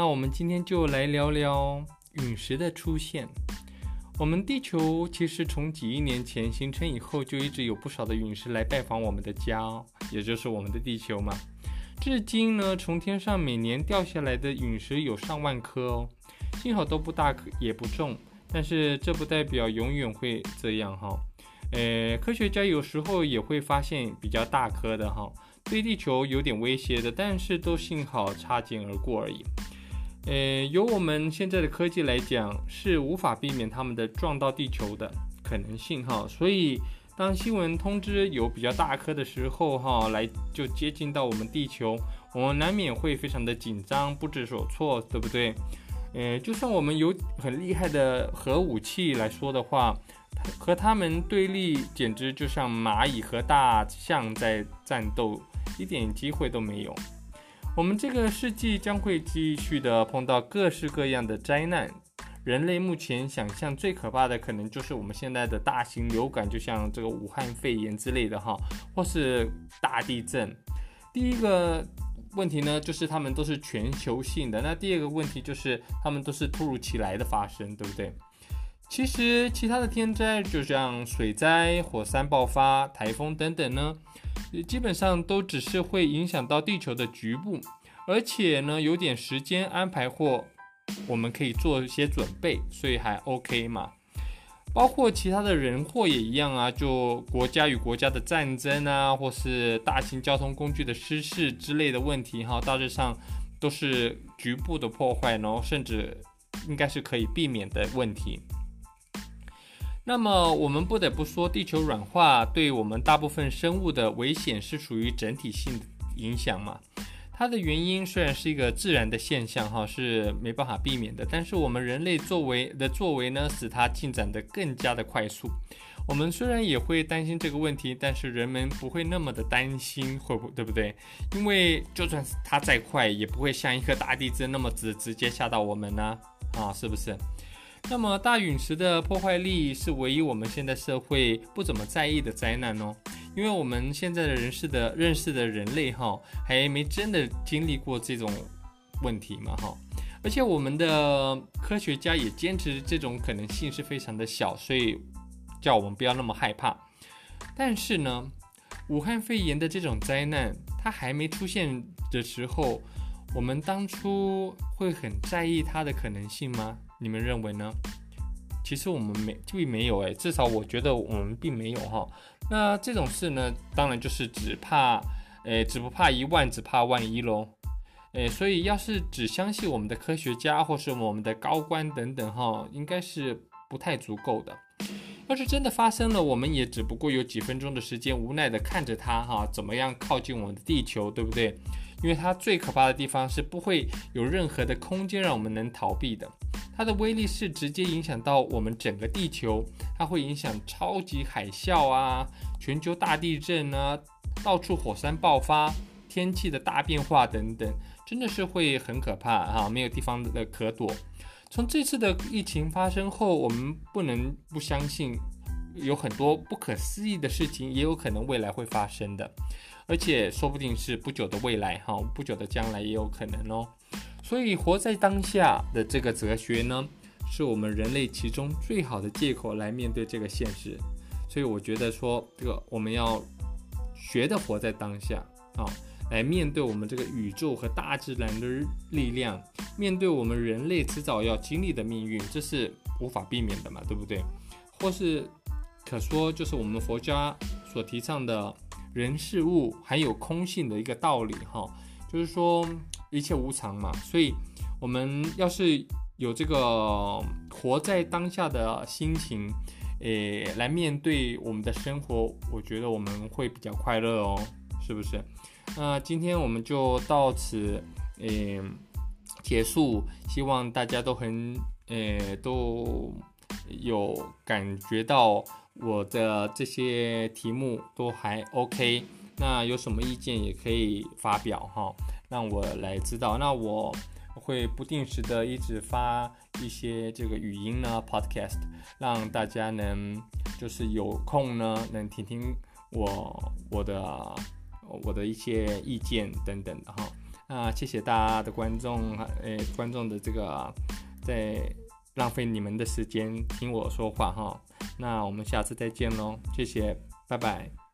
那我们今天就来聊聊陨石的出现。我们地球其实从几亿年前形成以后，就一直有不少的陨石来拜访我们的家，也就是我们的地球嘛。至今呢，从天上每年掉下来的陨石有上万颗哦，幸好都不大颗也不重，但是这不代表永远会这样哈。呃，科学家有时候也会发现比较大颗的哈，对地球有点威胁的，但是都幸好擦肩而过而已。呃，由我们现在的科技来讲，是无法避免他们的撞到地球的可能性哈。所以，当新闻通知有比较大颗的时候哈，来就接近到我们地球，我们难免会非常的紧张，不知所措，对不对？呃，就算我们有很厉害的核武器来说的话，和他们对立，简直就像蚂蚁和大象在战斗，一点机会都没有。我们这个世纪将会继续的碰到各式各样的灾难。人类目前想象最可怕的，可能就是我们现在的大型流感，就像这个武汉肺炎之类的哈，或是大地震。第一个问题呢，就是他们都是全球性的。那第二个问题就是他们都是突如其来的发生，对不对？其实其他的天灾，就像水灾、火山爆发、台风等等呢。基本上都只是会影响到地球的局部，而且呢有点时间安排或我们可以做一些准备，所以还 OK 嘛。包括其他的人祸也一样啊，就国家与国家的战争啊，或是大型交通工具的失事之类的问题哈，大致上都是局部的破坏，然后甚至应该是可以避免的问题。那么我们不得不说，地球软化对我们大部分生物的危险是属于整体性影响嘛？它的原因虽然是一个自然的现象，哈，是没办法避免的，但是我们人类作为的作为呢，使它进展得更加的快速。我们虽然也会担心这个问题，但是人们不会那么的担心，会不会对不对？因为就算是它再快，也不会像一颗大地震那么直直接吓到我们呢，啊，是不是？那么大陨石的破坏力是唯一我们现在社会不怎么在意的灾难哦，因为我们现在的人士的认识的人类哈，还没真的经历过这种问题嘛哈，而且我们的科学家也坚持这种可能性是非常的小，所以叫我们不要那么害怕。但是呢，武汉肺炎的这种灾难，它还没出现的时候，我们当初会很在意它的可能性吗？你们认为呢？其实我们没并没有哎，至少我觉得我们并没有哈。那这种事呢，当然就是只怕，诶，只不怕一万，只怕万一喽。诶，所以要是只相信我们的科学家或是我们的高官等等哈，应该是不太足够的。要是真的发生了，我们也只不过有几分钟的时间，无奈的看着它哈，怎么样靠近我们的地球，对不对？因为它最可怕的地方是不会有任何的空间让我们能逃避的。它的威力是直接影响到我们整个地球，它会影响超级海啸啊、全球大地震啊、到处火山爆发、天气的大变化等等，真的是会很可怕哈，没有地方的可躲。从这次的疫情发生后，我们不能不相信，有很多不可思议的事情也有可能未来会发生的，而且说不定是不久的未来哈，不久的将来也有可能哦。所以，活在当下的这个哲学呢，是我们人类其中最好的借口来面对这个现实。所以，我觉得说，这个我们要学的活在当下啊，来面对我们这个宇宙和大自然的力量，面对我们人类迟早要经历的命运，这是无法避免的嘛，对不对？或是可说，就是我们佛家所提倡的人事物还有空性的一个道理哈，就是说。一切无常嘛，所以我们要是有这个活在当下的心情，诶，来面对我们的生活，我觉得我们会比较快乐哦，是不是？那今天我们就到此，诶，结束。希望大家都很，诶，都有感觉到我的这些题目都还 OK。那有什么意见也可以发表哈。让我来知道，那我会不定时的一直发一些这个语音呢，podcast，让大家能就是有空呢能听听我我的我的一些意见等等的哈，那，谢谢大家的观众，诶，观众的这个在浪费你们的时间听我说话哈。那我们下次再见喽，谢谢，拜拜。